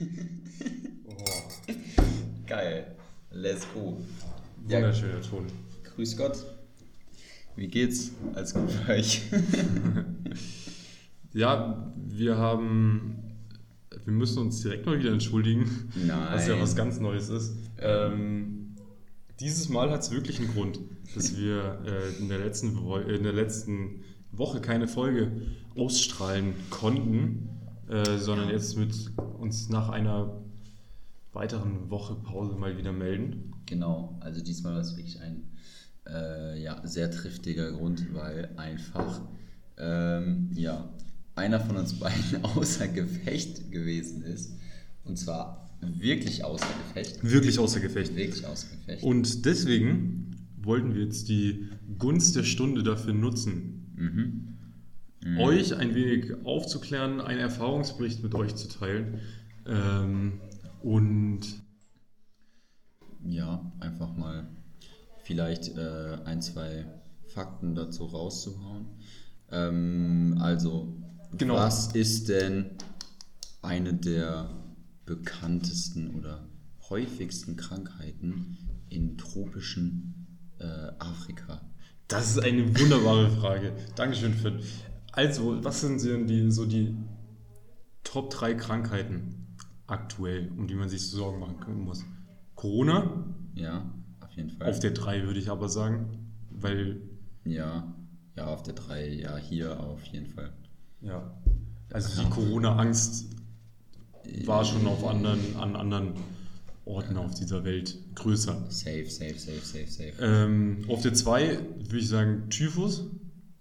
Oh, Geil. Let's go. wunderschöner Ton. Grüß Gott. Wie geht's? Alles gut für euch? Ja, wir haben. Wir müssen uns direkt mal wieder entschuldigen, Nein. was ja was ganz Neues ist. Ähm, dieses Mal hat es wirklich einen Grund, dass wir äh, in, der letzten Wo in der letzten Woche keine Folge ausstrahlen konnten, äh, sondern jetzt mit uns nach einer weiteren Woche Pause mal wieder melden. Genau, also diesmal war es wirklich ein äh, ja, sehr triftiger Grund, weil einfach ähm, ja, einer von uns beiden außer Gefecht gewesen ist. Und zwar wirklich außer Gefecht. Wirklich außer Gefecht. Wirklich außer Gefecht. Und deswegen wollten wir jetzt die Gunst der Stunde dafür nutzen, Mhm. Euch ein wenig aufzuklären, einen Erfahrungsbericht mit euch zu teilen ähm, und Ja, einfach mal vielleicht äh, ein, zwei Fakten dazu rauszuhauen. Ähm, also, Genau. was ist denn eine der bekanntesten oder häufigsten Krankheiten in tropischen äh, Afrika? das ist eine wunderbare Frage. Dankeschön, Finn. Also, was sind denn die, so die Top 3 Krankheiten aktuell, um die man sich Sorgen machen muss? Corona, Ja, auf jeden Fall. auf der 3 würde ich aber sagen, weil ja, ja, auf der 3, ja, hier auf jeden Fall. Ja. Also die Corona-Angst war schon auf anderen, an anderen Orten auf dieser Welt größer. Safe, safe, safe, safe, safe. Ähm, auf der 2 würde ich sagen Typhus.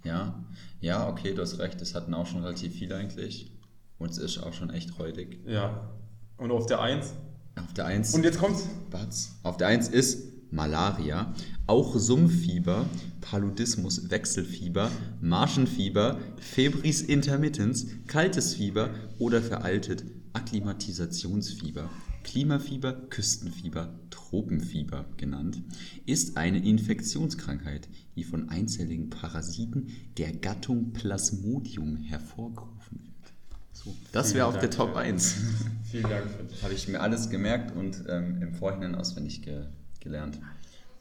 Ja, ja, okay, du hast recht. Es hatten auch schon relativ viele eigentlich. Und es ist auch schon echt räudig. Ja. Und auf der 1. Auf der 1. Und jetzt kommt's. Batz. Auf der 1 ist Malaria, auch Sumpffieber, Paludismus, Wechselfieber, Marschenfieber, Febris intermittens, kaltes Fieber oder veraltet Akklimatisationsfieber. Klimafieber, Küstenfieber, Tropenfieber genannt, ist eine Infektionskrankheit, die von einzelligen Parasiten der Gattung Plasmodium hervorgerufen wird. So, das wäre auf der Top ja. 1. Vielen Dank. Habe ich mir alles gemerkt und ähm, im Vorhinein auswendig ge gelernt.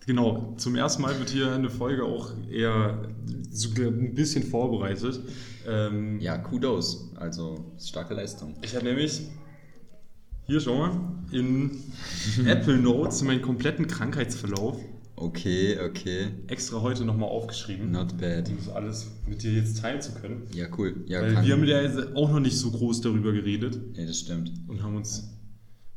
Genau, zum ersten Mal wird hier eine Folge auch eher sogar ein bisschen vorbereitet. Ähm, Ja, Kudos. Also starke Leistung. Ich habe nämlich hier schon mal in Apple Notes meinen kompletten Krankheitsverlauf Okay, okay. extra heute nochmal aufgeschrieben. Not bad. um das alles mit dir jetzt teilen zu können. Ja, cool. Ja, Weil wir haben ja auch noch nicht so groß darüber geredet Ja, das stimmt. und haben uns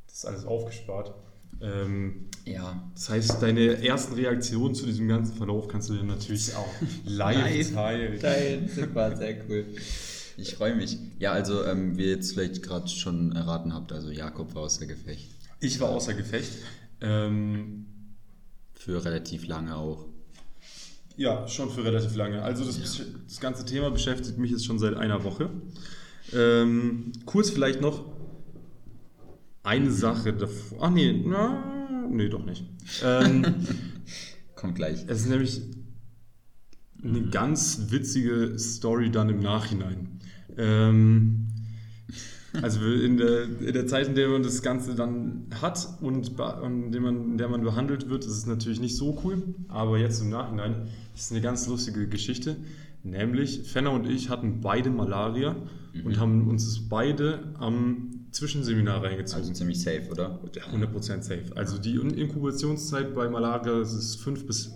das alles aufgespart. Ähm, Ja. das heißt, deine ersten Reaktionen zu diesem ganzen Verlauf kannst du dir natürlich auch live, Live. teilen. Geil, super, sehr cool. Ich freue mich. Ja, also, ähm, wie ihr jetzt vielleicht gerade schon erraten habt, also Jakob war außer Gefecht. Ich war außer Gefecht. Ähm, Für relativ lange auch. Ja, schon für relativ lange. Also das, besch- das ganze Thema beschäftigt mich jetzt schon seit einer Woche. Ähm, kurz vielleicht noch eine Sache davor. Ach nee, na, nee, doch nicht. Ähm, Kommt gleich. es ist nämlich eine ganz witzige Story dann im Nachhinein. Ähm, also in der, in der Zeit, in der man das Ganze dann hat und in der man, in der man behandelt wird, ist es natürlich nicht so cool. Aber jetzt im Nachhinein ist es eine ganz lustige Geschichte. Nämlich, Fenner und ich hatten beide Malaria und haben uns das beide am Zwischenseminar reingezogen. Also ziemlich safe, oder? Ja, 100% safe. Also die In- Inkubationszeit bei Malaria ist fünf bis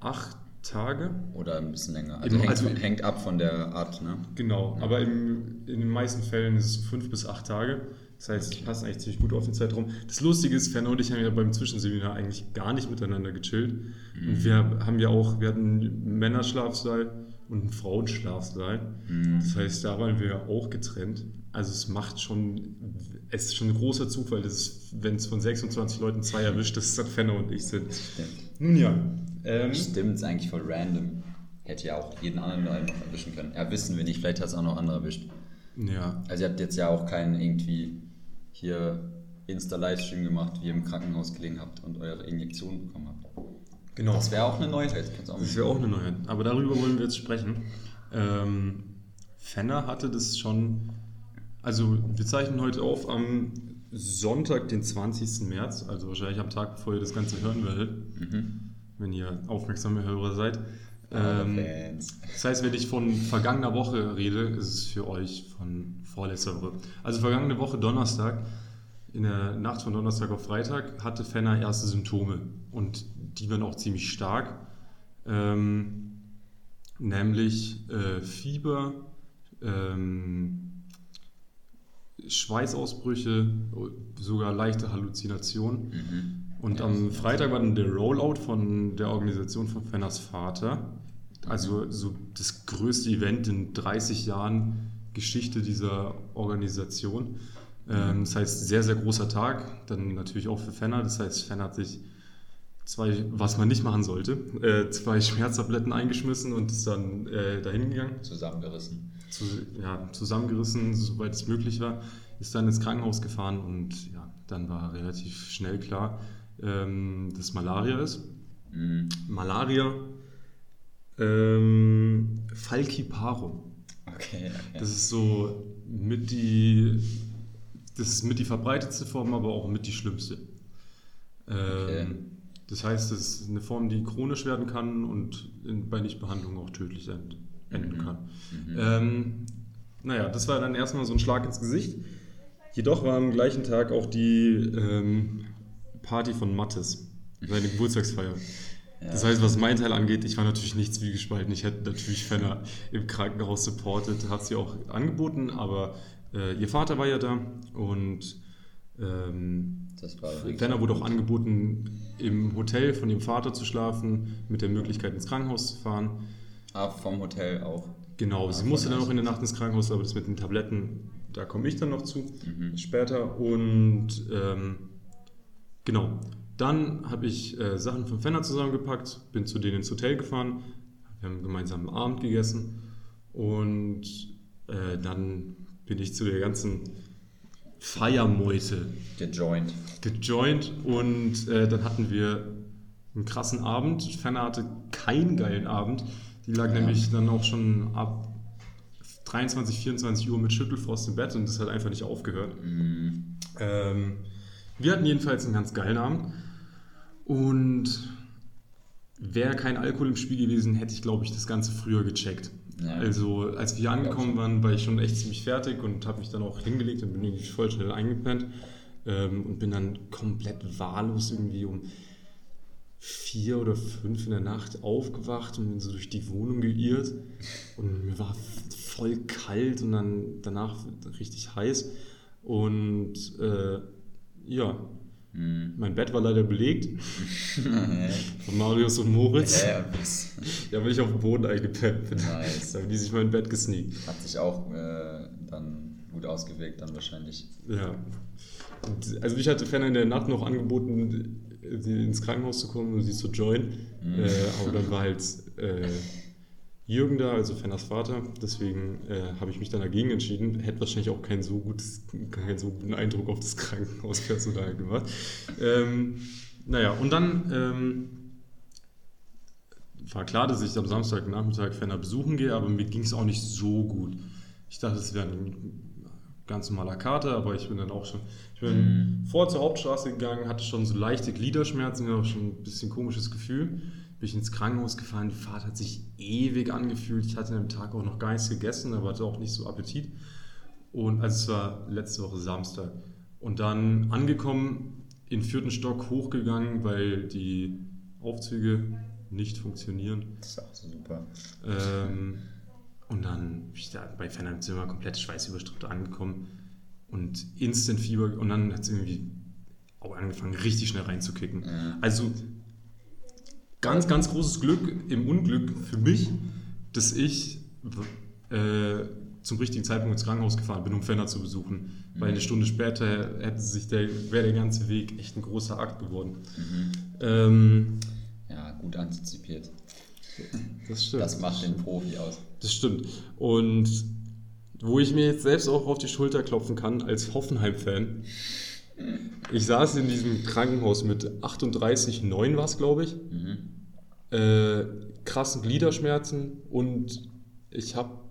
acht Tage. Oder ein bisschen länger. Also, Im- hängt, also- hängt ab von der Art, ne? Genau, aber im, in den meisten Fällen ist es fünf bis acht Tage. Das heißt, es passt eigentlich ziemlich gut auf den Zeitraum. Das Lustige ist, Fernand und ich haben ja beim Zwischenseminar eigentlich gar nicht miteinander gechillt. Und wir haben ja auch, wir hatten einen Männerschlafsaal und einen Frauenschlafsaal. Das heißt, da waren wir auch getrennt. Also es macht schon, es ist schon ein großer Zufall, dass es, wenn es von 26 Leuten zwei erwischt, dass es dann Fenner und ich sind. Stimmt. Nun ja. Ähm, Stimmt, ist eigentlich voll random. Hätte ja auch jeden anderen Leuten noch erwischen können. Ja, wissen wir nicht, vielleicht hat es auch noch andere erwischt. ja, Also ihr habt jetzt ja auch keinen irgendwie hier Insta-Livestream gemacht, wie ihr im Krankenhaus gelegen habt und eure Injektion bekommen habt. genau. Das wäre auch eine Neuheit. Auch Das wäre auch eine Neuheit. Aber darüber wollen wir jetzt sprechen. Ähm, Fenner hatte das schon Also wir zeichnen heute auf am Sonntag, den 20. März, also wahrscheinlich am Tag, bevor ihr das Ganze hören werdet, Mhm. wenn ihr aufmerksame Hörer seid. Ähm, das heißt, wenn ich von vergangener Woche rede, ist es für euch von vorletzter Woche. Also vergangene Woche Donnerstag, in der Nacht von Donnerstag auf Freitag, hatte Fenner erste Symptome und die waren auch ziemlich stark. Ähm, nämlich äh, Fieber, ähm, Schweißausbrüche, sogar leichte Halluzinationen. Mhm. Und Ja, am Freitag war dann der Rollout von der Organisation von Fenners Vater. Also so das größte Event in 30 Jahren Geschichte dieser Organisation. Ähm, das heißt, sehr, sehr großer Tag. Dann natürlich auch für Fenner. Das heißt, Fenner hat sich zwei, was man nicht machen sollte, äh, zwei Schmerztabletten eingeschmissen und ist dann äh, dahin gegangen Zusammengerissen. Zu, ja, zusammengerissen, soweit es möglich war, ist dann ins Krankenhaus gefahren und ja, dann war relativ schnell klar, ähm, dass Malaria ist. Mhm. Malaria, ähm, Falciparum. Okay, okay. Das ist so mit die, das ist mit die verbreitetste Form, aber auch mit die schlimmste. Ähm, Okay. Das heißt, es ist eine Form, die chronisch werden kann und in, bei Nichtbehandlung auch tödlich end, enden Mhm. kann. Mhm. Ähm, naja, das war dann erstmal so ein Schlag ins Gesicht. Jedoch war am gleichen Tag auch die ähm, Party von Mattes, seine Geburtstagsfeier. Ja. Das heißt, was mein Teil angeht, ich war natürlich nicht zwiegespalten. Ich hätte natürlich Fenner im Krankenhaus supportet, habe sie auch angeboten, aber äh, ihr Vater war ja da und ähm, Fenner wurde auch angeboten, im Hotel von ihrem Vater zu schlafen, mit der Möglichkeit ins Krankenhaus zu fahren. Ah, vom Hotel auch. Genau, Ah, sie musste dann auch in der Nacht ins Krankenhaus, aber das mit den Tabletten, da komme ich dann noch zu Mhm. später. Und ähm, genau, dann habe ich äh, Sachen von Fenner zusammengepackt, bin zu denen ins Hotel gefahren, wir haben gemeinsam Abend gegessen und äh, dann bin ich zu der ganzen Feiermeute Gejoint. gejoint und äh, dann hatten wir einen krassen Abend. Fenner hatte keinen geilen Abend. Die lag Ja. nämlich dann auch schon ab 23, 24 Uhr mit Schüttelfrost im Bett und das hat einfach nicht aufgehört. Mhm. Ähm, wir hatten jedenfalls einen ganz geilen Abend und wäre kein Alkohol im Spiel gewesen, hätte ich, glaube ich, das Ganze früher gecheckt. Ja. Also als wir angekommen waren, war ich schon echt ziemlich fertig und habe mich dann auch hingelegt und bin irgendwie voll schnell eingepennt ähm, und bin dann komplett wahllos irgendwie um vier oder fünf in der Nacht aufgewacht und bin so durch die Wohnung geirrt und mir war voll kalt und dann danach richtig heiß und äh, ja, Mhm. mein Bett war leider belegt von Marius und Moritz. Ja, ja, was? Da bin ich auf dem Boden eingepennt. Nice. Da haben die sich mal in Bett gesneakt. Hat sich auch äh, dann gut ausgewirkt, dann wahrscheinlich. Ja. Also ich hatte Fenner in der Nacht noch angeboten, ins Krankenhaus zu kommen und sie zu joinen. Mhm. Äh, aber dann war halt äh, Jürgen da, also Fenners Vater. Deswegen äh, habe ich mich dann dagegen entschieden. Hätte wahrscheinlich auch keinen so, gutes, keinen so guten Eindruck auf das Krankenhauspersonal gemacht. Ähm, naja, und dann ähm, war klar, dass ich am Samstagnachmittag Fenner besuchen gehe, aber mir ging es auch nicht so gut. Ich dachte, es wäre ein ganz normaler Kater, aber ich bin dann auch schon, ich bin Mhm. vor zur Hauptstraße gegangen, hatte schon so leichte Gliederschmerzen, auch schon ein bisschen komisches Gefühl. Bin ich ins Krankenhaus gefahren, die Fahrt hat sich ewig angefühlt. Ich hatte am Tag auch noch gar nichts gegessen, aber hatte auch nicht so Appetit. Und also es war letzte Woche Samstag. Und dann angekommen, in vierten Stock hochgegangen, weil die Aufzüge nicht funktionieren. Das ist auch so super. Ähm, und dann bin ich da bei Fenner im Zimmer komplett schweißüberströmt angekommen und instant Fieber und dann hat es irgendwie auch angefangen, richtig schnell reinzukicken. Ja. Also ganz, ganz großes Glück im Unglück für mich, dass ich äh, zum richtigen Zeitpunkt ins Krankenhaus gefahren bin, um Fenner zu besuchen. Weil eine Stunde später hätte sich der, wäre der ganze Weg echt ein großer Akt geworden. Mhm. Ähm, Ja, gut antizipiert. Das stimmt. Das macht den Profi aus. Das stimmt. Und wo ich mir jetzt selbst auch auf die Schulter klopfen kann, als Hoffenheim-Fan. Ich saß in diesem Krankenhaus mit 38,9 war es, glaube ich. Mhm. Äh, krassen Gliederschmerzen und ich habe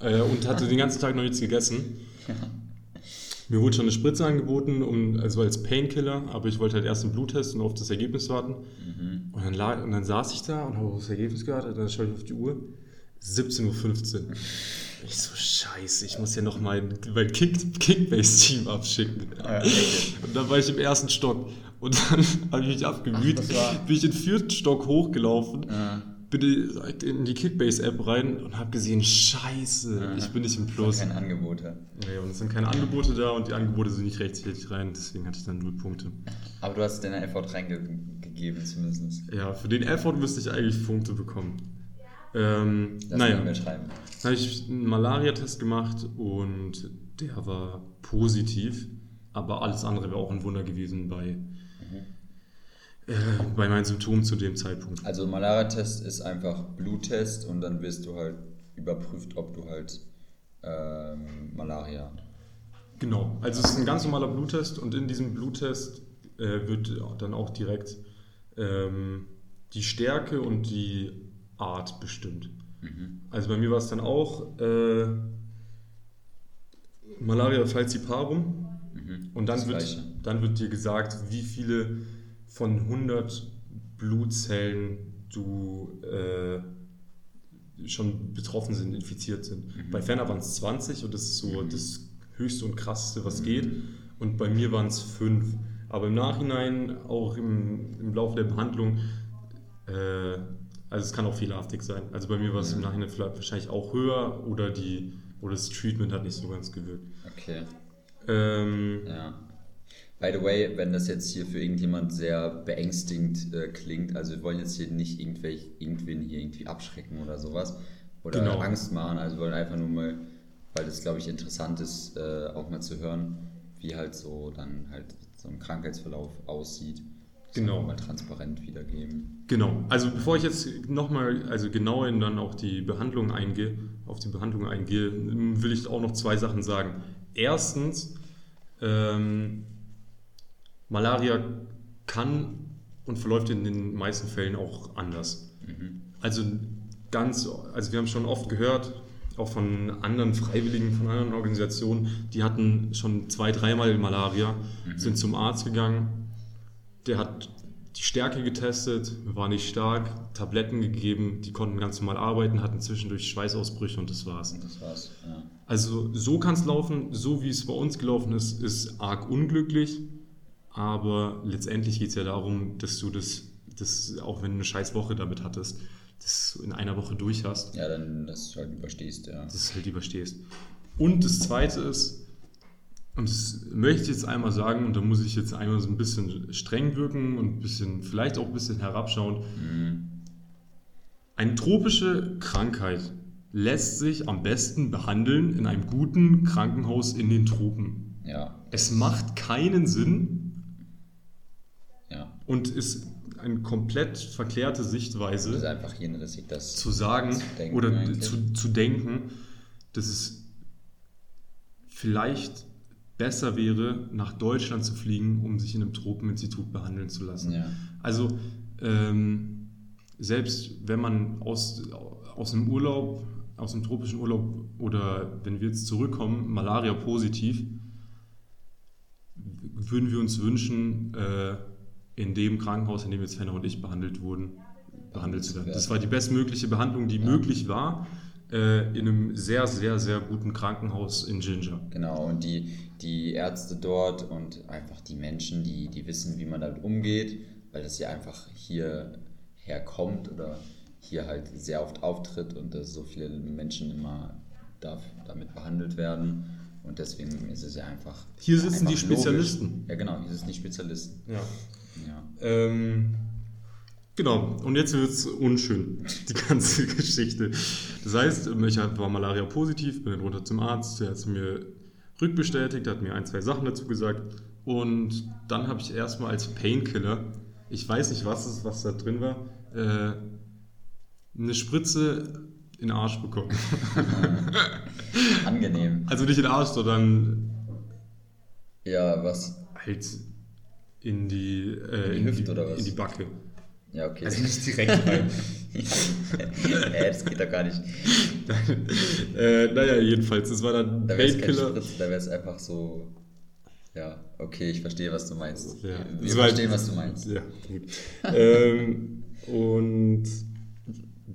äh, und hatte den ganzen Tag noch nichts gegessen. Mir wurde schon eine Spritze angeboten, um, also als Painkiller, aber ich wollte halt erst einen Bluttest und auf das Ergebnis warten. Und, dann lag, und dann saß ich da und habe auf das Ergebnis gewartet, dann schaue ich auf die Uhr. 17.15 Uhr. Ich so, scheiße, ich muss ja noch mein, mein Kick, Kickbase-Team abschicken. Und dann war ich im ersten Stock. Und dann habe ich mich abgemüht, Ach, bin ich in den vierten Stock hochgelaufen, Ja. Bin direkt in die Kickbase-App rein und habe gesehen, scheiße, ich bin nicht im Plus. Kein Angebot. ja. Nee, und es sind keine Angebote da und die Angebote sind nicht rechtzeitig rein, deswegen hatte ich dann null Punkte. Aber du hast deine Effort reingegeben zumindest. Ja, für den Effort müsste ich eigentlich Punkte bekommen. Ähm, Lass naja, dann habe ich einen Malaria-Test gemacht und der war positiv, aber alles andere wäre auch ein Wunder gewesen bei, äh, bei meinen Symptomen zu dem Zeitpunkt. Also Malaria-Test ist einfach Bluttest und dann wirst du halt überprüft, ob du halt ähm, Malaria. Genau, also es ist ein ganz normaler Bluttest und in diesem Bluttest äh, wird dann auch direkt ähm, die Stärke und die Art bestimmt. Also bei mir war es dann auch äh, Malaria falciparum und dann Das wird, Gleiche. dann wird dir gesagt, wie viele von 100 Blutzellen du äh, schon betroffen sind, infiziert sind. Bei Ferner waren es 20 und das ist so das höchste und krasseste, was geht. Und bei mir waren es 5. Aber im Nachhinein, auch im, im Laufe der Behandlung, äh, also es kann auch fehlerhaftig sein. Also bei mir war es im Nachhinein vielleicht wahrscheinlich auch höher oder, die, oder das Treatment hat nicht so ganz gewirkt. Okay. Ähm, Ja. By the way, wenn das jetzt hier für irgendjemand sehr beängstigend äh, klingt, also wir wollen jetzt hier nicht irgendwelch, irgendwen hier irgendwie abschrecken oder sowas oder Genau. Angst machen, also wir wollen einfach nur mal, weil das glaube ich interessant ist, äh, auch mal zu hören, wie halt so dann halt so ein Krankheitsverlauf aussieht. Das Genau. Mal transparent wiedergeben. Genau, also bevor ich jetzt nochmal, also genau in dann auch die Behandlung eingehe, auf die Behandlung eingehe, will ich auch noch zwei Sachen sagen. Erstens, ähm, Malaria kann und verläuft in den meisten Fällen auch anders. Also ganz, also wir haben schon oft gehört, auch von anderen Freiwilligen, von anderen Organisationen, die hatten schon zwei, dreimal Malaria, sind zum Arzt gegangen, der hat die Stärke getestet, war nicht stark, Tabletten gegeben, die konnten ganz normal arbeiten, hatten zwischendurch Schweißausbrüche und das war's. Und das war's. Ja. Also so kann es laufen, so wie es bei uns gelaufen ist, ist arg unglücklich, aber letztendlich geht es ja darum, dass du das, das, auch wenn du eine scheiß Woche damit hattest, das in einer Woche durch hast, ja, dann das halt überstehst, ja. das halt überstehst. Und das Zweite ist, und das möchte ich jetzt einmal sagen, und da muss ich jetzt einmal so ein bisschen streng wirken und ein bisschen, vielleicht auch ein bisschen herabschauen. Eine tropische Krankheit lässt sich am besten behandeln in einem guten Krankenhaus in den Tropen. Ja, Es macht keinen Sinn. Und ist eine komplett verklärte Das ist Sichtweise einfach hirnrissig, das zu sagen zu oder eigentlich. zu, zu denken, dass es vielleicht besser wäre, nach Deutschland zu fliegen, um sich in einem Tropeninstitut behandeln zu lassen. Ja. Also ähm, selbst wenn man aus, aus einem Urlaub, aus einem tropischen Urlaub oder wenn wir jetzt zurückkommen, Malaria positiv, würden wir uns wünschen, äh, in dem Krankenhaus, in dem jetzt Fenner und ich behandelt wurden, behandelt zu werden. Das war die bestmögliche Behandlung, die möglich war, äh, in einem sehr, sehr, sehr guten Krankenhaus in Ginger. Genau, und die, die Ärzte dort und einfach die Menschen, die, die wissen, wie man damit umgeht, weil das ja einfach hier herkommt oder hier halt sehr oft auftritt und dass so viele Menschen immer darf, damit behandelt werden. Und deswegen ist es ja einfach. Hier sitzen einfach die Spezialisten. Ja, genau, hier sitzen die Spezialisten. Ja. Ja. Ähm, genau, und jetzt wird es unschön, die ganze Geschichte. Das heißt, ich war Malaria positiv, bin dann runter zum Arzt, der hat es mir rückbestätigt, hat mir ein, zwei Sachen dazu gesagt. Und dann habe ich erstmal als Painkiller, ich weiß nicht, was, es, was da drin war, äh, eine Spritze in den Arsch bekommen. Angenehm. Also nicht in den Arsch, sondern Ja, was? halt in die, äh, In die Hüfte oder was? in die Backe. Ja, okay. Also nicht direkt rein. äh, das geht doch gar nicht. äh, naja, jedenfalls, das war dann Da wäre es kein Painkiller. Da wäre es einfach so. Ja, okay, ich verstehe, was du meinst. Ja, Wir verstehen, was du meinst. Ja, gut. ähm, und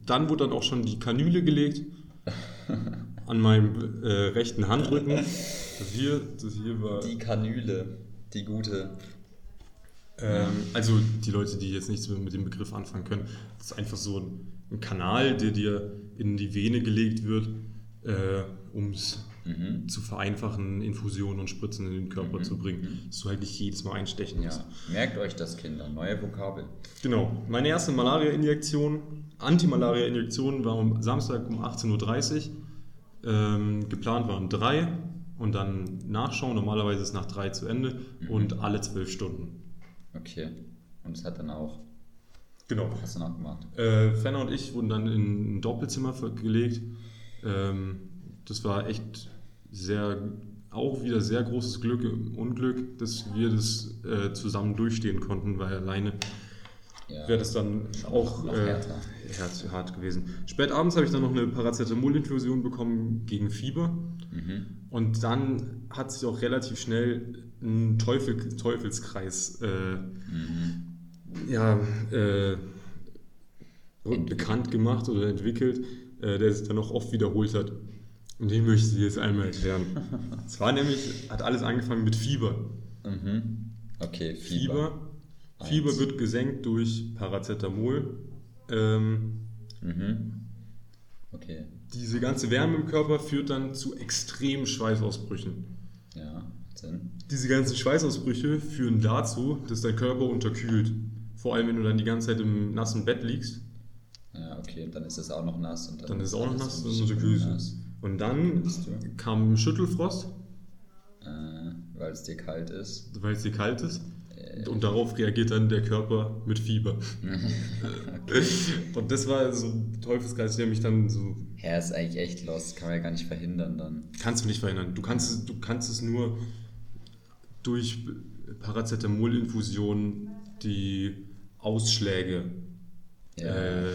dann wurde dann auch schon die Kanüle gelegt an meinem äh, rechten Handrücken. Das hier, das hier war. Die Kanüle, die gute. Ähm, also die Leute, die jetzt nichts mit dem Begriff anfangen können, das ist einfach so ein, ein Kanal, der dir in die Vene gelegt wird, äh, um es Mhm. zu vereinfachen, Infusionen und Spritzen in den Körper zu bringen, dass du halt nicht jedes Mal einstechen musst. Ja, merkt euch das, Kinder. Neue Vokabel. Genau. Meine erste Malaria-Injektion, Anti-Malaria-Injektion war am Samstag um 18.30 Uhr. Ähm, geplant waren drei und dann nachschauen. Normalerweise ist nach drei zu Ende und alle zwölf Stunden. Okay. Und es hat dann auch. Genau. Hast du noch gemacht? Äh, Fenner und ich wurden dann in ein Doppelzimmer gelegt. Ähm, das war echt sehr, auch wieder sehr großes Glück im Unglück, dass wir das äh, zusammen durchstehen konnten, weil alleine Ja. wäre das dann auch noch äh, hart, hart gewesen. Spät abends habe ich dann noch eine Paracetamol-Infusion bekommen gegen Fieber. Mhm. Und dann hat sich auch relativ schnell ein Teufel, Teufelskreis äh, Mhm. ja, äh, bekannt gemacht oder entwickelt, äh, der sich dann auch oft wiederholt hat. Und den möchte ich jetzt einmal erklären. Es war nämlich, hat alles angefangen mit Fieber. Mhm. Okay, Fieber. Fieber, Fieber wird gesenkt durch Paracetamol. Ähm, Mhm. Okay. diese ganze Wärme im Körper führt dann zu extremen Schweißausbrüchen. Ja, Sinn. Diese ganzen Schweißausbrüche führen dazu, dass dein Körper unterkühlt. Vor allem, wenn du dann die ganze Zeit im nassen Bett liegst, Ja, okay. Und dann ist es auch noch nass. Und dann ist es auch noch nass und du. Und dann kam Schüttelfrost, Äh, weil es dir kalt ist. weil es dir kalt ist. Äh, Und darauf reagiert dann der Körper mit Fieber. Und das war so ein Teufelskreis, der mich dann so. Ja, ist eigentlich echt los. Kann man ja gar nicht verhindern dann. Kannst du nicht verhindern. Du kannst, es- du kannst es nur durch Paracetamol-Infusionen die Ausschläge Ja, äh,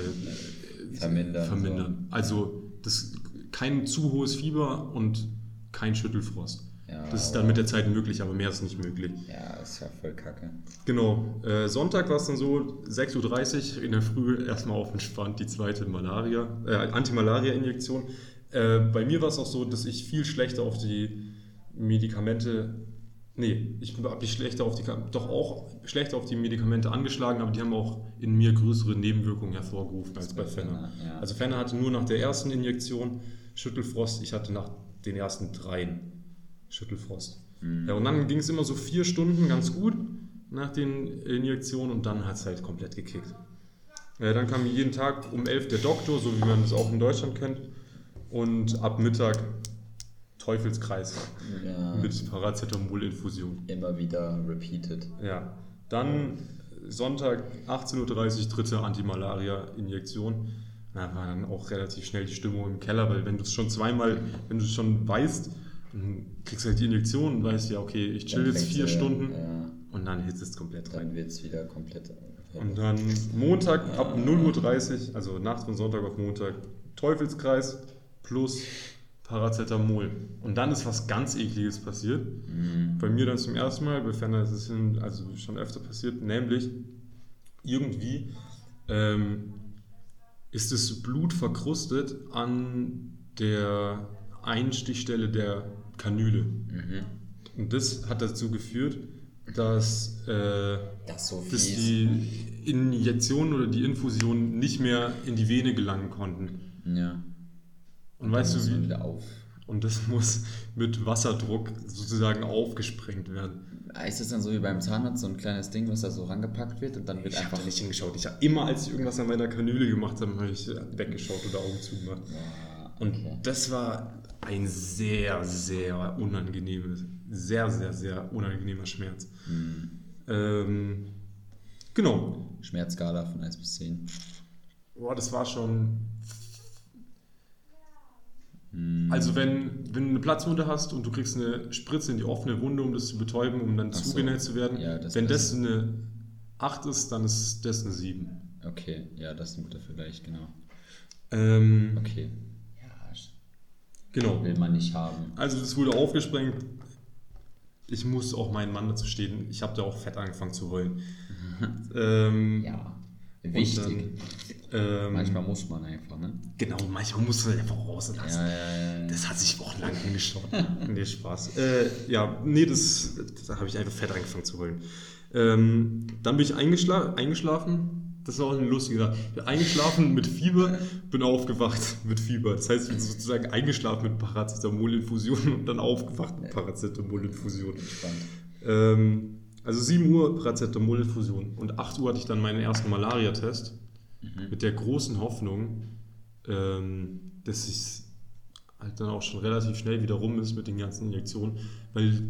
vermindern. vermindern. Also das, kein zu hohes Fieber und kein Schüttelfrost. Ja, das ist dann mit der Zeit möglich, aber mehr ist nicht möglich. Ja, ist ja voll kacke. Genau. Äh, Sonntag war es dann so, 6.30 Uhr in der Früh erstmal auf entspannt die zweite Malaria, äh, Antimalaria-Injektion. Äh, bei mir war es auch so, dass ich viel schlechter auf die Medikamente, nee, ich habe mich schlechter auf die, doch auch schlechter auf die Medikamente angeschlagen, aber die haben auch in mir größere Nebenwirkungen hervorgerufen als bei Fenner. Ja. Also Fenner hatte nur nach der ersten Injektion Schüttelfrost, ich hatte nach den ersten dreien Schüttelfrost. Mhm. Ja, und dann ging es immer so vier Stunden ganz gut nach den Injektionen und dann hat es halt komplett gekickt. Ja, dann kam jeden Tag um 11 der Doktor, so wie man das auch in Deutschland kennt. Und ab Mittag Teufelskreis Ja, mit Paracetamol-Infusion. immer wieder repeated. Ja, dann Sonntag 18.30 Uhr dritte Antimalaria-Injektion. Da war dann auch relativ schnell die Stimmung im Keller, weil wenn du es schon zweimal, wenn du es schon weißt, dann kriegst du halt die Injektion und weißt ja, okay, ich chill jetzt vier Stunden Ja, und dann hitzt es komplett rein. dann wird es wieder komplett. Und dann Montag ab 0.30 Uhr, also Nacht von Sonntag auf Montag, Teufelskreis plus Paracetamol. Und dann ist was ganz Ekliges passiert. Mhm. Bei mir dann zum ersten Mal, bei Ferner ist es also schon öfter passiert, nämlich irgendwie ähm, ist das Blut verkrustet an der Einstichstelle der Kanüle. Mhm. Und das hat dazu geführt, dass, äh, Das so dass die Injektionen oder die Infusionen nicht mehr in die Vene gelangen konnten. ja. Und, weißt dann du wie? Und das muss mit Wasserdruck sozusagen aufgesprengt werden. Ist das dann so wie beim Zahnarzt, so ein kleines Ding, was da so rangepackt wird und dann wird Ich einfach da nicht hingeschaut. Ich habe immer, als ich irgendwas an meiner Kanüle gemacht habe, habe ich weggeschaut oder Augen zugemacht. Ja, Und okay. das war ein sehr, sehr unangenehmes, sehr, sehr, sehr unangenehmer Schmerz. Hm. Ähm, genau. Schmerzskala von 1 bis 10. Boah, das war schon. Hm. Also, wenn, wenn du eine Platzwunde hast und du kriegst eine Spritze in die offene Wunde, um das zu betäuben, um dann Ach so. zugenäht zu werden, Ja, das wenn das eine 8 ist, dann ist das eine 7. Okay, ja, das ist ein guter Vergleich, genau. Ähm, Okay. Genau. will man nicht haben. Also das wurde aufgesprengt. Ich muss auch meinen Mann dazu stehen. Ich habe da auch fett angefangen zu heulen. ähm, Ja, wichtig. Dann, ähm, Manchmal muss man einfach, ne? Genau, manchmal muss man einfach rauslassen. Ja, ja, ja. Das hat sich wochenlang angeschaut. nee, Spaß. Äh, ja, nee, das, da habe ich einfach fett angefangen zu heulen. Ähm, dann bin ich eingeschla eingeschlafen. Das ist auch eine lustige Sache. Ich bin eingeschlafen mit Fieber, bin aufgewacht mit Fieber. Das heißt, ich bin sozusagen eingeschlafen mit Paracetamol-Infusion und dann aufgewacht mit Paracetamol-Infusion. Ähm, also 7 Uhr Paracetamol-Infusion und 8 Uhr hatte ich dann meinen ersten Malaria-Test mit der großen Hoffnung, ähm, dass es halt dann auch schon relativ schnell wieder rum ist mit den ganzen Injektionen, weil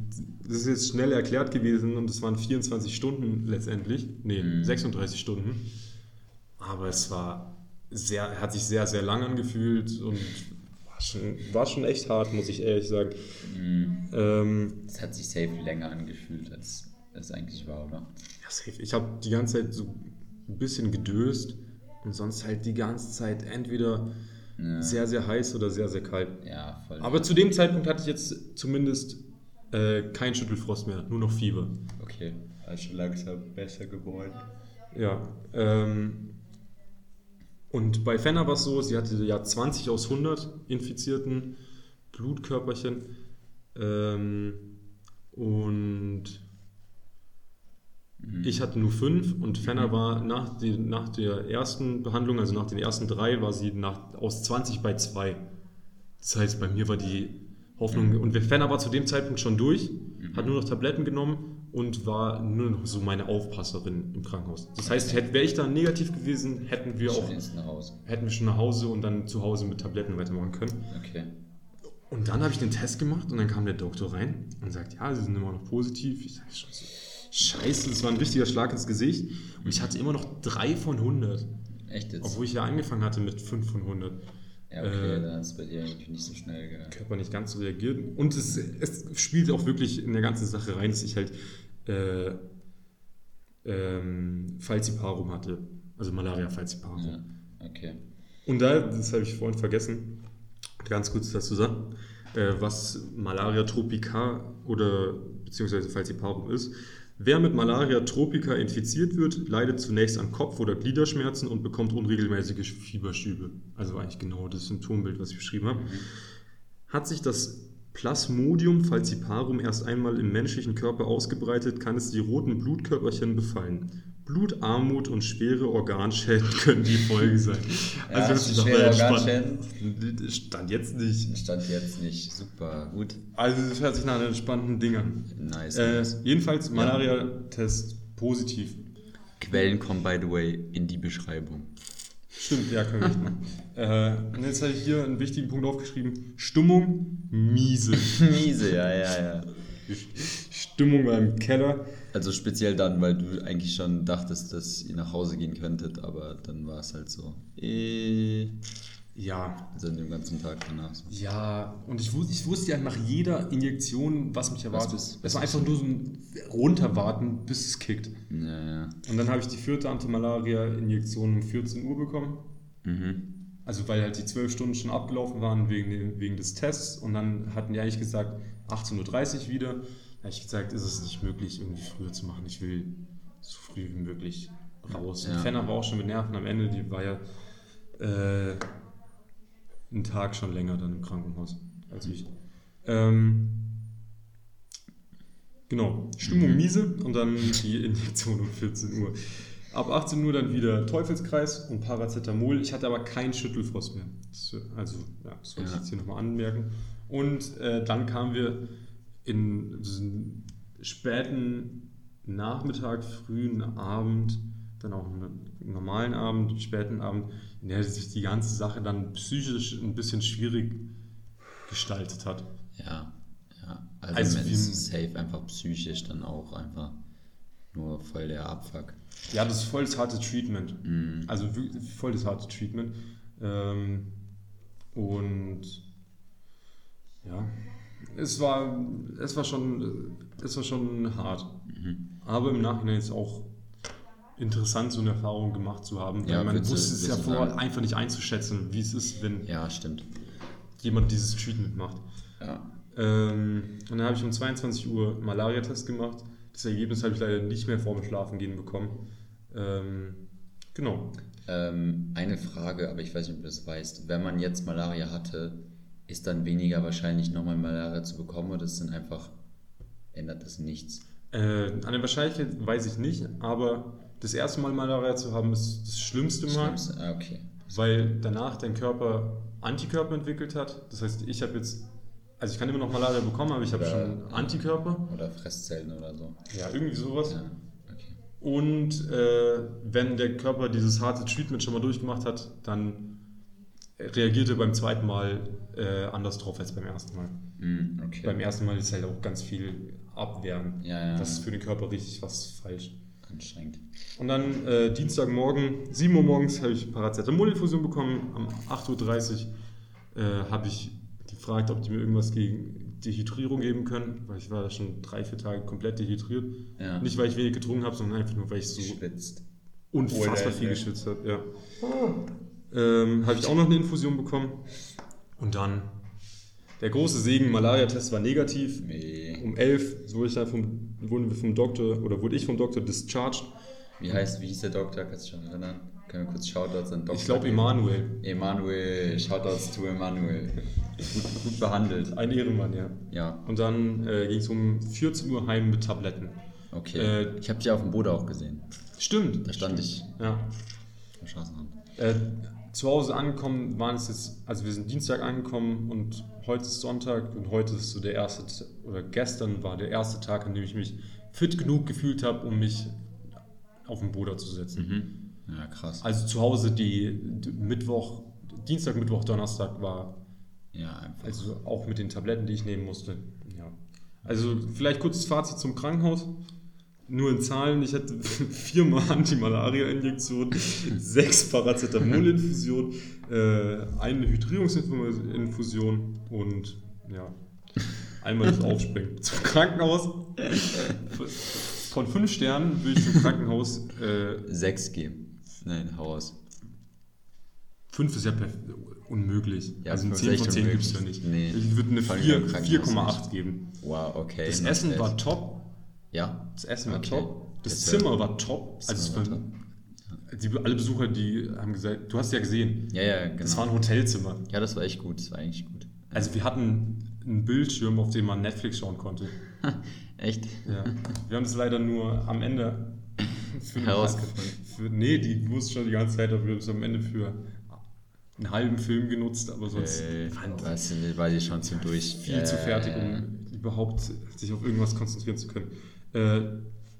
das ist jetzt schnell erklärt gewesen und es waren 24 Stunden letztendlich, nee, Mhm. 36 Stunden, aber es war sehr, hat sich sehr, sehr lang angefühlt und war schon, war schon echt hart, muss ich ehrlich sagen. Mhm. Ähm, hat sich safe länger angefühlt, als es eigentlich war, oder? Ja, safe. Ich habe die ganze Zeit so ein bisschen gedöst und sonst halt die ganze Zeit entweder Ja. sehr, sehr heiß oder sehr, sehr kalt. Ja, voll. Aber zu dem Zeitpunkt hatte ich jetzt zumindest äh, kein Schüttelfrost mehr, nur noch Fieber. okay, also langsam besser geworden. Ja. Ähm, und bei Fenner war es so, sie hatte ja 20 aus 100 infizierten Blutkörperchen. Ähm, und ich hatte nur fünf und Fenner war nach, die, nach der ersten Behandlung, also nach den ersten drei, war sie nach, aus 20 bei 2. Das heißt, bei mir war die Hoffnung, und Fenner war zu dem Zeitpunkt schon durch, hat nur noch Tabletten genommen und war nur noch so meine Aufpasserin im Krankenhaus. Das heißt, wäre ich da negativ gewesen, hätten wir auch Schon Hause. hätten wir schon nach Hause und dann zu Hause mit Tabletten weitermachen können. Okay. Und dann habe ich den Test gemacht und dann kam der Doktor rein und sagt, ja, Sie sind immer noch positiv. Ich sage, scheiße, scheiße, das war ein richtiger Schlag ins Gesicht. Und ich hatte immer noch 3 von 100, Echt jetzt? obwohl ich ja angefangen hatte mit 5 von 100. ja, okay, äh, dann ist bei dir eigentlich nicht so schnell gegangen. Körper nicht ganz so reagiert. Und es, es spielt auch wirklich in der ganzen Sache rein, dass ich halt äh, ähm, Falciparum hatte. Also Malaria Falciparum. Ja, okay. Und da, das habe ich vorhin vergessen, ganz kurz dazu sagen, äh, was Malaria tropica oder beziehungsweise Falciparum ist. Wer mit Malaria tropica infiziert wird, leidet zunächst an Kopf- oder Gliederschmerzen und bekommt unregelmäßige Fieberschübe. Also eigentlich genau das Symptombild, was ich beschrieben habe. Hat sich das Plasmodium falciparum erst einmal im menschlichen Körper ausgebreitet, kann es die roten Blutkörperchen befallen. Blutarmut und schwere Organschäden können die Folge sein. Ja, sich du doch schwere entspannt- Stand jetzt nicht. Stand jetzt nicht. Super, gut. Also das hört sich nach einem entspannten Ding an. Nice. Äh, nice. jedenfalls Malaria-Test positiv. Quellen kommen, by the way, in die Beschreibung. Stimmt, ja, können wir echt machen. äh, und jetzt habe ich hier einen wichtigen Punkt aufgeschrieben. Stimmung miese. Miese, ja, ja, ja. Stimmung war im Keller. Also speziell dann, weil du eigentlich schon dachtest, dass ihr nach Hause gehen könntet, aber dann war es halt so. Äh, Ja, also den ganzen Tag danach so. Ja, und ich, wus ich wusste ja nach jeder Injektion, was mich erwartet. Was- es was war einfach nur so ein Runterwarten, bis es kickt. Ja, ja. Und dann habe ich die vierte Antimalaria-Injektion um 14 Uhr bekommen. Mhm. Also weil halt die zwölf Stunden schon abgelaufen waren wegen, wegen des Tests. Und dann hatten die eigentlich gesagt, 18.30 Uhr wieder. Da habe ich gesagt, ist es nicht möglich, irgendwie früher zu machen. Ich will so früh wie möglich raus. Ja. Und Fenner war auch schon mit Nerven am Ende. Die war ja äh, einen Tag schon länger dann im Krankenhaus als ich. Ähm, genau, Stimmung miese und dann die Injektion um 14 Uhr. Ab 18 Uhr dann wieder Teufelskreis und Paracetamol. Ich hatte aber keinen Schüttelfrost mehr. Also, ja, das wollte ich Ja. jetzt hier nochmal anmerken. Und äh, dann kamen wir in späten Nachmittag, frühen Abend, dann auch einen normalen Abend, späten Abend, in der sich die ganze Sache dann psychisch ein bisschen schwierig gestaltet hat. Ja, ja. Also, Also wie- ist safe einfach psychisch dann auch einfach nur voll der Abfuck. Ja, das ist voll das harte Treatment. Mhm. Also wirklich voll das harte Treatment. Ähm, und ja, es war, es war schon, es war schon hart. Mhm. Aber im Nachhinein ist auch interessant, so eine Erfahrung gemacht zu haben. Ja, man wusste es ja vorher einfach nicht einzuschätzen, wie es ist, wenn Ja, stimmt. jemand dieses Treatment macht. Ja. Ähm, und dann habe ich um 22 Uhr Malaria-Test gemacht. Das Ergebnis habe ich leider nicht mehr vor dem Schlafengehen bekommen. Ähm, genau. Ähm, eine Frage, aber ich weiß nicht, ob du das weißt. Wenn man jetzt Malaria hatte, ist dann weniger wahrscheinlich nochmal Malaria zu bekommen oder ist dann einfach, ändert das nichts? Äh, an der Wahrscheinlichkeit weiß ich nicht, aber das erste Mal Malaria zu haben, ist das schlimmste Mal, Schlimmste- Ah, okay. weil danach dein Körper Antikörper entwickelt hat. Das heißt, ich habe jetzt, also ich kann immer noch Malaria bekommen, aber ich habe schon Antikörper. Oder Fresszellen oder so. Ja, irgendwie sowas. Ja, okay. Und äh, wenn der Körper dieses harte Treatment schon mal durchgemacht hat, dann reagiert er beim zweiten Mal äh, anders drauf als beim ersten Mal. Mm, okay. Beim ersten Mal ist halt auch ganz viel Abwehren. Ja, ja. Das ist für den Körper richtig was falsch. Anstrengend. Und dann äh, Dienstagmorgen, 7 Uhr morgens, habe ich Paracetamol-Infusion bekommen. Um 8.30 Uhr äh, habe ich gefragt, ob die mir irgendwas gegen Dehydrierung geben können, weil ich war da schon drei, vier Tage komplett dehydriert. Ja. Nicht, weil ich wenig getrunken habe, sondern einfach nur, weil ich so Schwitzt. unfassbar Oder- viel geschwitzt habe. Ja. Ähm, habe ich auch noch eine Infusion bekommen. Und dann der große Segen, Malaria-Test war negativ. Nee. Um 11 wurde ich dann vom, wurden wir vom Doktor, oder wurde ich vom Doktor discharged. Wie heißt, wie hieß der Doktor? Kannst du dich schon erinnern? Können wir kurz Shoutouts an Doktor Ich glaube? Emanuel. Emanuel, Shoutouts to Emanuel. Gut, gut behandelt. Ein Ehrenmann, ja. Ja, Und dann äh, ging es um 14 Uhr heim mit Tabletten. okay. Äh, ich habe dich auf dem Boden auch gesehen. Stimmt. Da stand ich Ja. am Straßenrand. Äh, zu Hause angekommen waren es jetzt, also wir sind Dienstag angekommen und heute ist Sonntag und heute ist so der erste, oder gestern war der erste Tag, an dem ich mich fit genug gefühlt habe, um mich auf den Boden zu setzen. Ja, krass. Also zu Hause die, die Mittwoch, Dienstag, Mittwoch, Donnerstag war, Ja, einfach. also auch mit den Tabletten, die ich nehmen musste. Ja. Also vielleicht kurzes Fazit zum Krankenhaus. Nur in Zahlen, ich hatte viermal Antimalaria-Injektion, sechs Paracetamol-Infusion, äh, eine Hydrierungsinfusion und ja, einmal das Aufspringen. Zum Krankenhaus, von fünf Sternen würde ich zum Krankenhaus äh, Sechs geben. Nein, hau aus. Fünf ist ja unmöglich. Ja, also ist 10 von echt 10 gibt es ja nicht. Nee. Ich würde eine Vor allem 4 im Krankenhaus 4,8 nicht. geben. Wow, okay. Das Essen war top. Ja. Das Essen war Okay. top. Das Jetzt, Zimmer äh, war top. das Also es war die, alle Besucher, die haben gesagt, du hast ja gesehen, Ja, ja, genau. das war ein Hotelzimmer. ja, das war echt gut. Das war eigentlich gut. Also wir hatten einen Bildschirm, auf dem man Netflix schauen konnte. Echt? Ja. Wir haben es leider nur am Ende für Herausgefunden. Für, nee, die wusste schon die ganze Zeit, aber wir haben es am Ende für einen halben Film genutzt, aber sonst Äh, fand weißt du, war die schon zu durch. viel Ja, zu fertig, um überhaupt sich auf irgendwas konzentrieren zu können. Äh,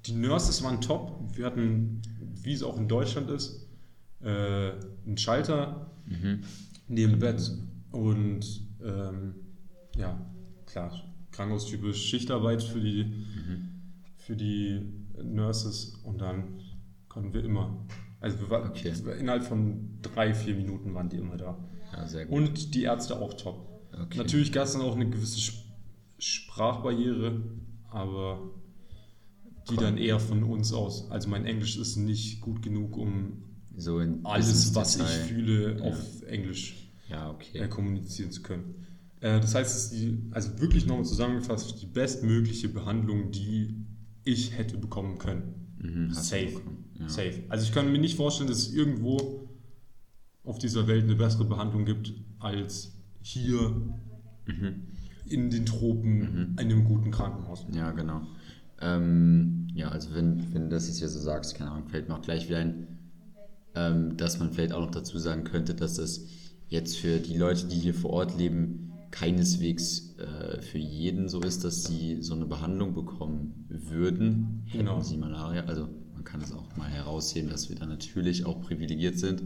die Nurses waren top. Wir hatten, wie es auch in Deutschland ist, äh, einen Schalter Mhm. neben dem Bett und ähm, ja, klar, krankenhaustypisch Schichtarbeit für die, Mhm. für die Nurses und dann konnten wir immer, also wir war, Okay. innerhalb von drei, vier Minuten waren die immer da. Ja. Und die Ärzte auch top. Okay. Natürlich gab es dann auch eine gewisse Sp- Sprachbarriere, aber die dann eher von uns aus. Also mein Englisch ist nicht gut genug, um so in alles, was ich fühle, Ja. auf Englisch Ja, äh, okay. kommunizieren zu können. Äh, das heißt, es ist die, also wirklich nochmal zusammengefasst, die bestmögliche Behandlung, die ich hätte bekommen können. Mhm, Safe. bekommen, ja. Safe. Also ich kann mir nicht vorstellen, dass es irgendwo auf dieser Welt eine bessere Behandlung gibt als hier Mhm. in den Tropen in einem guten Krankenhaus. Ja, genau. Ähm, ja, also wenn, wenn du das jetzt hier so sagst, keine Ahnung, fällt mir auch gleich wieder ein, ähm, dass man vielleicht auch noch dazu sagen könnte, dass das jetzt für die Leute, die hier vor Ort leben, keineswegs äh, für jeden so ist, dass sie so eine Behandlung bekommen würden, hätten Genau. sie Malaria. Also man kann es auch mal herausheben, dass wir da natürlich auch privilegiert sind,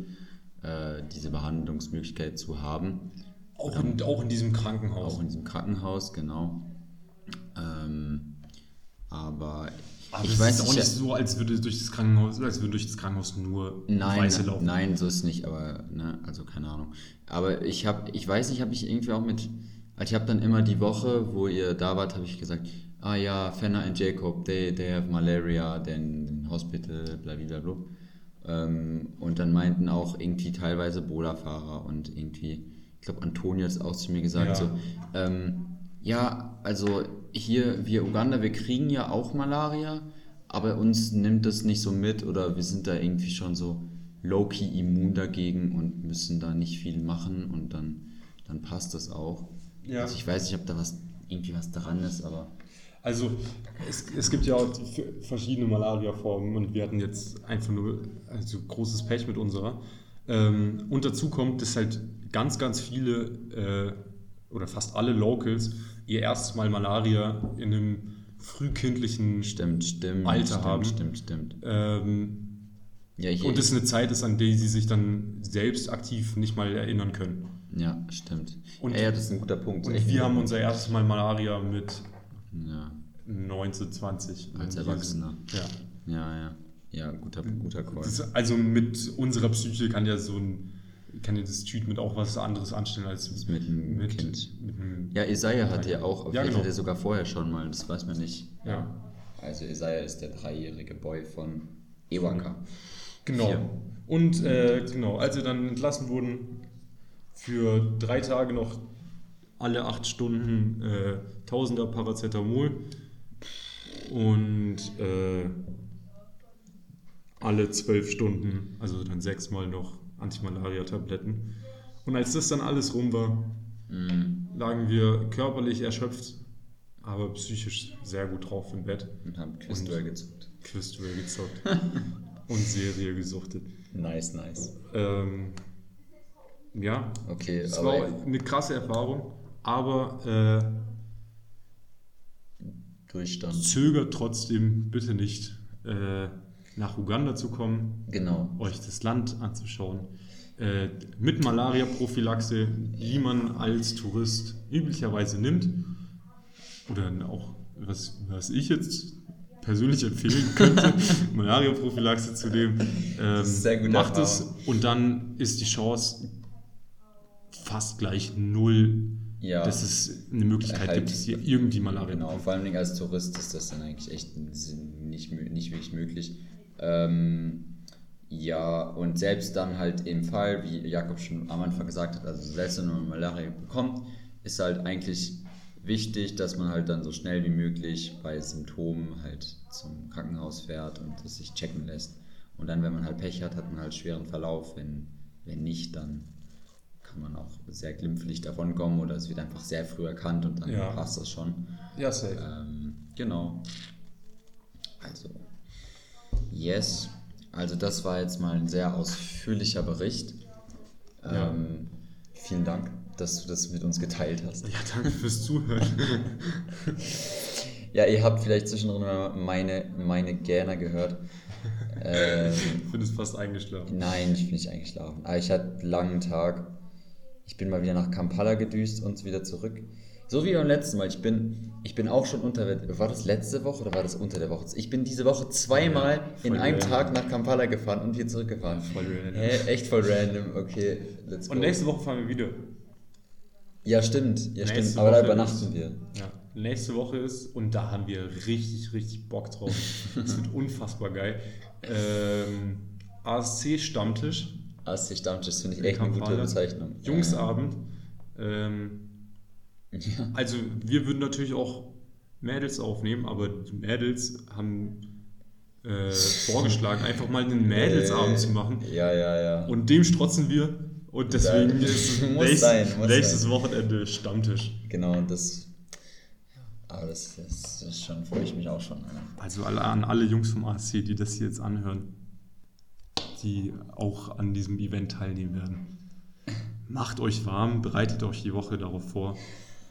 äh, diese Behandlungsmöglichkeit zu haben. Auch in, auch in diesem Krankenhaus. Auch in diesem Krankenhaus, genau. Ähm, aber, Aber ich weiß ist auch ich- nicht so, als würde durch das Krankenhaus, als würde durch das Krankenhaus nur Nein, Weiße laufen. nein, so ist es nicht, aber, ne, also keine Ahnung. Aber ich habe, ich weiß nicht, habe ich irgendwie auch mit, also ich habe dann immer die Woche, wo ihr da wart, habe ich gesagt, ah ja, Fenner and Jacob, they, they have malaria, then Hospital, blablabla. Ähm, und dann meinten auch irgendwie teilweise Bola-Fahrer und irgendwie, ich glaube, Antonio hat es auch zu mir gesagt, Ja. so, ähm, ja, also hier, wir Uganda, wir kriegen ja auch Malaria, aber uns nimmt das nicht so mit oder wir sind da irgendwie schon so low-key immun dagegen und müssen da nicht viel machen und dann, dann passt das auch. Ja. Also ich weiß nicht, ob da was irgendwie was dran ist, aber Also es, es gibt ja auch verschiedene Malaria-Formen und wir hatten jetzt einfach nur also großes Pech mit unserer. Ähm, und dazu kommt, dass halt ganz, ganz viele äh, oder fast alle Locals ihr erstes Mal Malaria in einem frühkindlichen stimmt, stimmt, Alter stimmt, haben. stimmt, stimmt. ähm, Ja, und das eine Zeit ist, an die sie sich dann selbst aktiv nicht mal erinnern können. ja, stimmt. Und- ja, ja, das ist ein guter Punkt. Und wir guter haben Punkt. unser erstes Mal Malaria mit Ja, 19, 20. Als Erwachsener. Ja. ja, ja. Ja, guter, guter Call. Das, also mit unserer Psyche kann ja so ein, kann ja das Treatment auch was anderes anstellen als mit einem mit, Kind. mit einem, Ja, Isaiah hatte ja auch, Ja, vielleicht genau. hat er sogar vorher schon mal, das weiß man nicht. ja. Also Isaiah ist der dreijährige Boy von Ewaka. Genau. Vier. Und äh, genau, als sie dann entlassen wurden, für drei Tage noch alle acht Stunden äh, Tausender Paracetamol und äh, alle zwölf Stunden, also dann sechsmal noch Antimalaria-Tabletten. Und als das dann alles rum war, Mhm. lagen wir körperlich erschöpft, aber psychisch sehr gut drauf im Bett. Und haben Quizduell gezuckt. Quizduell gezockt und Serie gesuchtet. Nice, nice. Ähm, ja, Okay, es aber war eine krasse Erfahrung, aber äh, Durchstand. zögert trotzdem bitte nicht, äh, nach Uganda zu kommen, Genau. euch das Land anzuschauen. Äh, mit Malaria-Prophylaxe, die man als Tourist üblicherweise nimmt. Oder auch, was, was ich jetzt persönlich empfehlen könnte, Malaria-Prophylaxe zu nehmen. Ähm, sehr gute macht es und dann ist die Chance fast gleich null, Ja. dass es eine Möglichkeit Halt, gibt, dass ihr irgendwie Malaria Genau, vor allem als Tourist ist das dann eigentlich echt nicht, nicht wirklich möglich. Ähm, ja, und selbst dann halt im Fall, wie Jakob schon am Anfang gesagt hat, also selbst wenn man Malaria bekommt, ist halt eigentlich wichtig, dass man halt dann so schnell wie möglich bei Symptomen halt zum Krankenhaus fährt und das sich checken lässt. Und dann, wenn man halt Pech hat, hat man halt schweren Verlauf. Wenn, wenn nicht, dann kann man auch sehr glimpflich davonkommen oder es wird einfach sehr früh erkannt und dann Ja. passt das schon. Ja, safe. Ähm, genau. Also, yes. Also das war jetzt mal ein sehr ausführlicher Bericht. Ja. Ähm, vielen Dank, dass du das mit uns geteilt hast. Ja, danke fürs Zuhören. Ja, ihr habt vielleicht zwischendrin mal meine, meine Gähner gehört. Ähm, Ich bin fast eingeschlafen. Nein, ich bin nicht eingeschlafen. Aber ich hatte einen langen Tag. Ich bin mal wieder nach Kampala gedüst und wieder zurück. So wie beim letzten Mal. Ich bin, ich bin auch schon unter. War das letzte Woche oder war das unter der Woche? Ich bin diese Woche zweimal Ja, in voll einem random. Tag nach Kampala gefahren und wieder zurückgefahren. Voll random. Hä? Echt voll random. Okay, let's go. Und nächste Woche fahren wir wieder. ja, stimmt. Ja, Nächste stimmt. Aber da Woche übernachten ist- wir. Ja, nächste Woche ist, und da haben wir richtig, richtig Bock drauf. Das wird unfassbar geil. Ähm, ASC-Stammtisch, ASC Stammtisch finde ich In echt eine gute. Bezeichnung. Jungsabend. Ähm, Ja. also, wir würden natürlich auch Mädels aufnehmen, aber die Mädels haben äh, vorgeschlagen, einfach mal einen Mädelsabend zu machen. Ja, ja, ja. Und dem strotzen wir. Und deswegen Nein. ist Muss nächst, sein, nächstes sein. Wochenende Stammtisch. Genau, und das. Aber das, das, das schon, freue ich mich auch schon. Also alle, an alle Jungs vom ASC, die das hier jetzt anhören, die auch an diesem Event teilnehmen werden. Macht euch warm, bereitet euch die Woche darauf vor.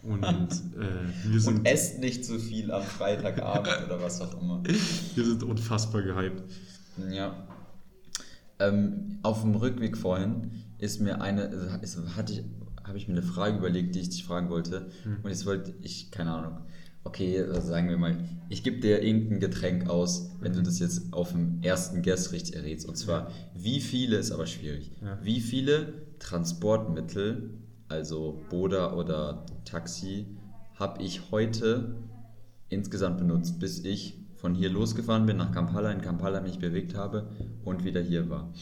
Und äh, wir, sind, Und esst nicht zu viel am Freitagabend oder was auch immer. wir sind unfassbar gehypt. Ja. Ähm, auf dem Rückweg vorhin ist mir eine, ist, hatte ich, habe ich mir eine Frage überlegt, die ich dich fragen wollte. Und jetzt wollte ich, keine Ahnung. Okay, also sagen wir mal, ich gebe dir irgendein Getränk aus, wenn du das jetzt auf dem ersten Guess richtig errätst. Und zwar, wie viele, ist aber schwierig, Ja. wie viele Transportmittel, also Boda oder Taxi, habe ich heute insgesamt benutzt, bis ich von hier losgefahren bin nach Kampala, in Kampala mich bewegt habe und wieder hier war.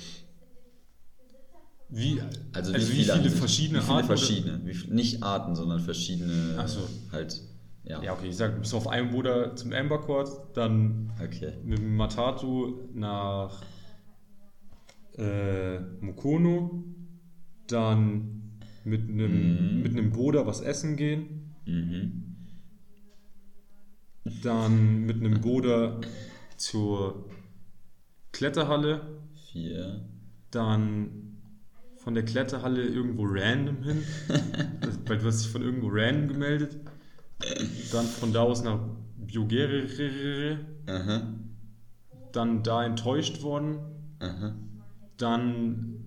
Wie, Also, also wie viele, viele, sich? verschiedene wie viele Arten? verschiedene. Wie, nicht Arten, sondern verschiedene. Ach so. Halt, ja. Ja, okay, ich sag, du bist auf einem Boda zum Amber Court, dann Okay. mit dem Matatu nach äh, Mukono, dann mit einem Mhm. mit einem Boda was essen gehen, Mhm. dann mit einem Boda zur Kletterhalle, Vier. dann von der Kletterhalle irgendwo random hin, weil du hast dich von irgendwo random gemeldet, dann von da aus nach Biogere, Aha. dann da enttäuscht worden, Aha. dann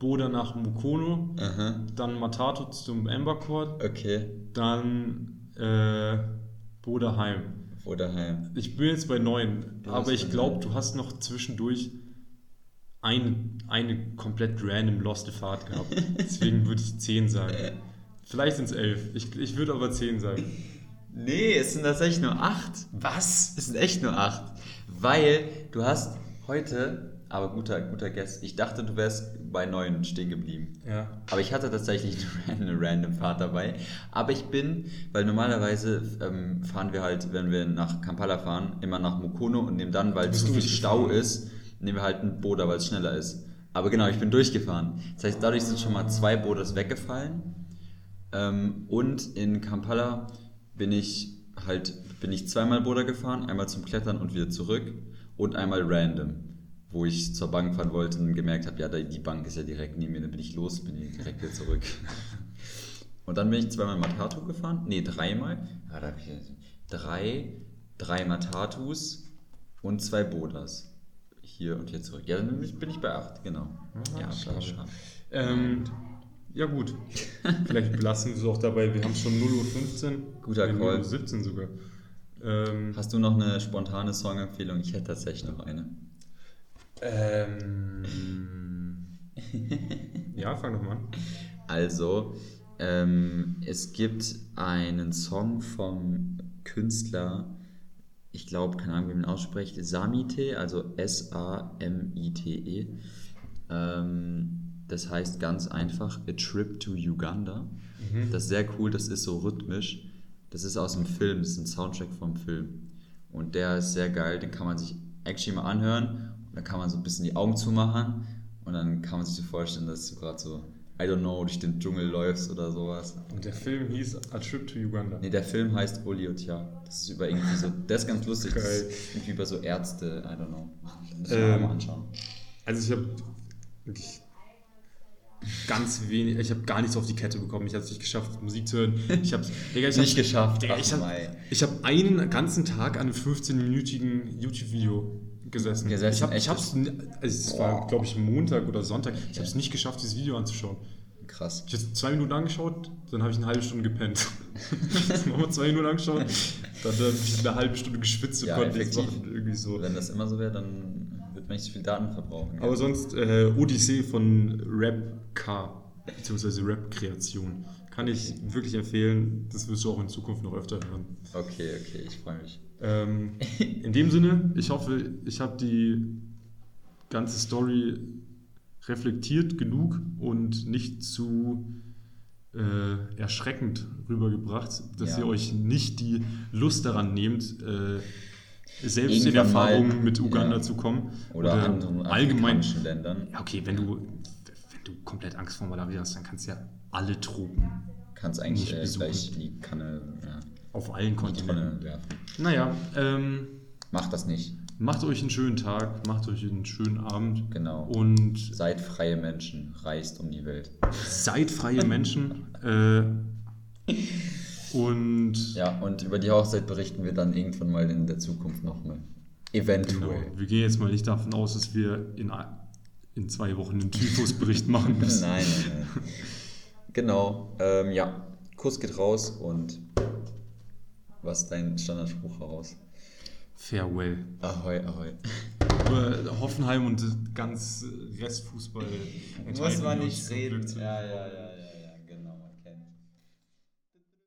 Boda nach Mukono, Aha. dann Matato zum Amber Court, Okay. dann äh, Boda heim. Wo daheim? Ich bin jetzt bei neun, Du aber ich glaube, du hast noch zwischendurch eine, eine komplett random loste Fahrt gehabt. Deswegen würde ich zehn sagen. Vielleicht sind es elf. Ich, ich würde aber zehn sagen. Nee, es sind tatsächlich nur acht. Was? Es sind echt nur acht. Weil du hast heute, aber guter, guter Guess, ich dachte, du wärst bei neun stehen geblieben. Ja. Aber ich hatte tatsächlich eine random Fahrt dabei. Aber ich bin, weil normalerweise ähm, fahren wir halt, wenn wir nach Kampala fahren, immer nach Mukono und nehmen dann, weil zu viel. Stau ist, nehmen wir halt ein Boda, weil es schneller ist. Aber genau, ich bin durchgefahren. Das heißt, dadurch sind schon mal zwei Bodas weggefallen. Ähm, und in Kampala bin ich halt, bin ich zweimal Boda gefahren, einmal zum Klettern und wieder zurück und einmal random, wo ich zur Bank fahren wollte und gemerkt habe, ja, die Bank ist ja direkt neben mir, dann bin ich los, bin ich direkt wieder zurück. Und dann bin ich zweimal Matatu gefahren, nee, dreimal, ja, da hab ich jetzt drei, drei Matatus und zwei Bodas. Hier und hier zurück. Ja, dann bin ich- bei acht, genau. Ja, schade. schade. Ähm, ja gut. Vielleicht belassen wir es auch dabei. Wir haben schon 0.15 Uhr. Guter Nee, Call. 0.17 Uhr sogar. Ähm, Hast du noch eine spontane Songempfehlung? Ich hätte tatsächlich noch eine. Ähm, ja, fang doch mal an. Also, ähm, es gibt einen Song vom Künstler, ich glaube, keine Ahnung, wie man ihn ausspricht, Samite, also S-A-M-I-T-E. Ähm, das heißt ganz einfach A Trip to Uganda. Das ist sehr cool, das ist so rhythmisch. Das ist aus dem Film, das ist ein Soundtrack vom Film. Und der ist sehr geil, den kann man sich actually mal anhören. Dann kann man so ein bisschen die Augen zumachen und dann kann man sich so vorstellen, dass du gerade so, I don't know, durch den Dschungel läufst oder sowas. Und der Film hieß A Trip to Uganda. Nee, der Film heißt Oliotia. Das ist über irgendwie so, der ist ganz lustig. Das Geil. ist irgendwie über so Ärzte, I don't know. Ich Ähm, mir mal anschauen. Also ich habe wirklich ganz wenig, ich habe gar nichts auf die Kette bekommen. Ich habe es nicht geschafft, Musik zu hören. Ich habe ich Nicht geschafft, Digga, ich habe ich hab einen ganzen Tag an einem 15-minütigen YouTube-Video gesessen. Gesessen, ich habe echt? ich hab's, also es war, glaube ich, Montag oder Sonntag. Ich habe es nicht geschafft, dieses Video anzuschauen. Krass. Ich habe zwei Minuten angeschaut, dann habe ich eine halbe Stunde gepennt. Nochmal zwei Minuten angeschaut, dann habe ich eine halbe Stunde geschwitzt und Ja, konnte nichts machen. Irgendwie so. Wenn das immer so wäre, dann wird man nicht so viel Daten verbrauchen. Aber sonst äh, Odyssee von Rap K, beziehungsweise Rap-Kreation. Kann ich wirklich empfehlen. Das wirst du auch in Zukunft noch öfter hören. Okay, okay, ich freue mich. Ähm, in dem Sinne, ich hoffe, ich habe die ganze Story reflektiert genug und nicht zu äh, erschreckend rübergebracht, dass Ja. ihr euch nicht die Lust daran nehmt, äh, selbst in Irgendwann mal, Erfahrung mit Uganda ja. zu kommen. Oder, anderen allgemein. Ländern. Ja, okay, wenn du, wenn du komplett Angst vor Malaria hast, dann kannst du ja alle Tropen Kannst eigentlich Nicht äh, besuchen. gleich in die Kanne, ja, auf allen Kontinenten. Werfen. Naja, ähm, Mach das nicht. macht euch einen schönen Tag, macht euch einen schönen Abend Genau. und Seid freie Menschen, reist um die Welt. seid freie Menschen. Äh, und Ja, und über die Hochzeit berichten wir dann irgendwann mal in der Zukunft nochmal. Eventuell. genau, wir gehen jetzt mal nicht davon aus, dass wir in, in zwei Wochen einen Typhusbericht machen müssen. Nein, nein, nein. Genau. Ähm, ja, Kuss geht raus und was ist dein Standardspruch heraus? Farewell. Ahoi, ahoi. Über Hoffenheim und ganz Restfußball uns zum Glück zu. Ja, ja, ja.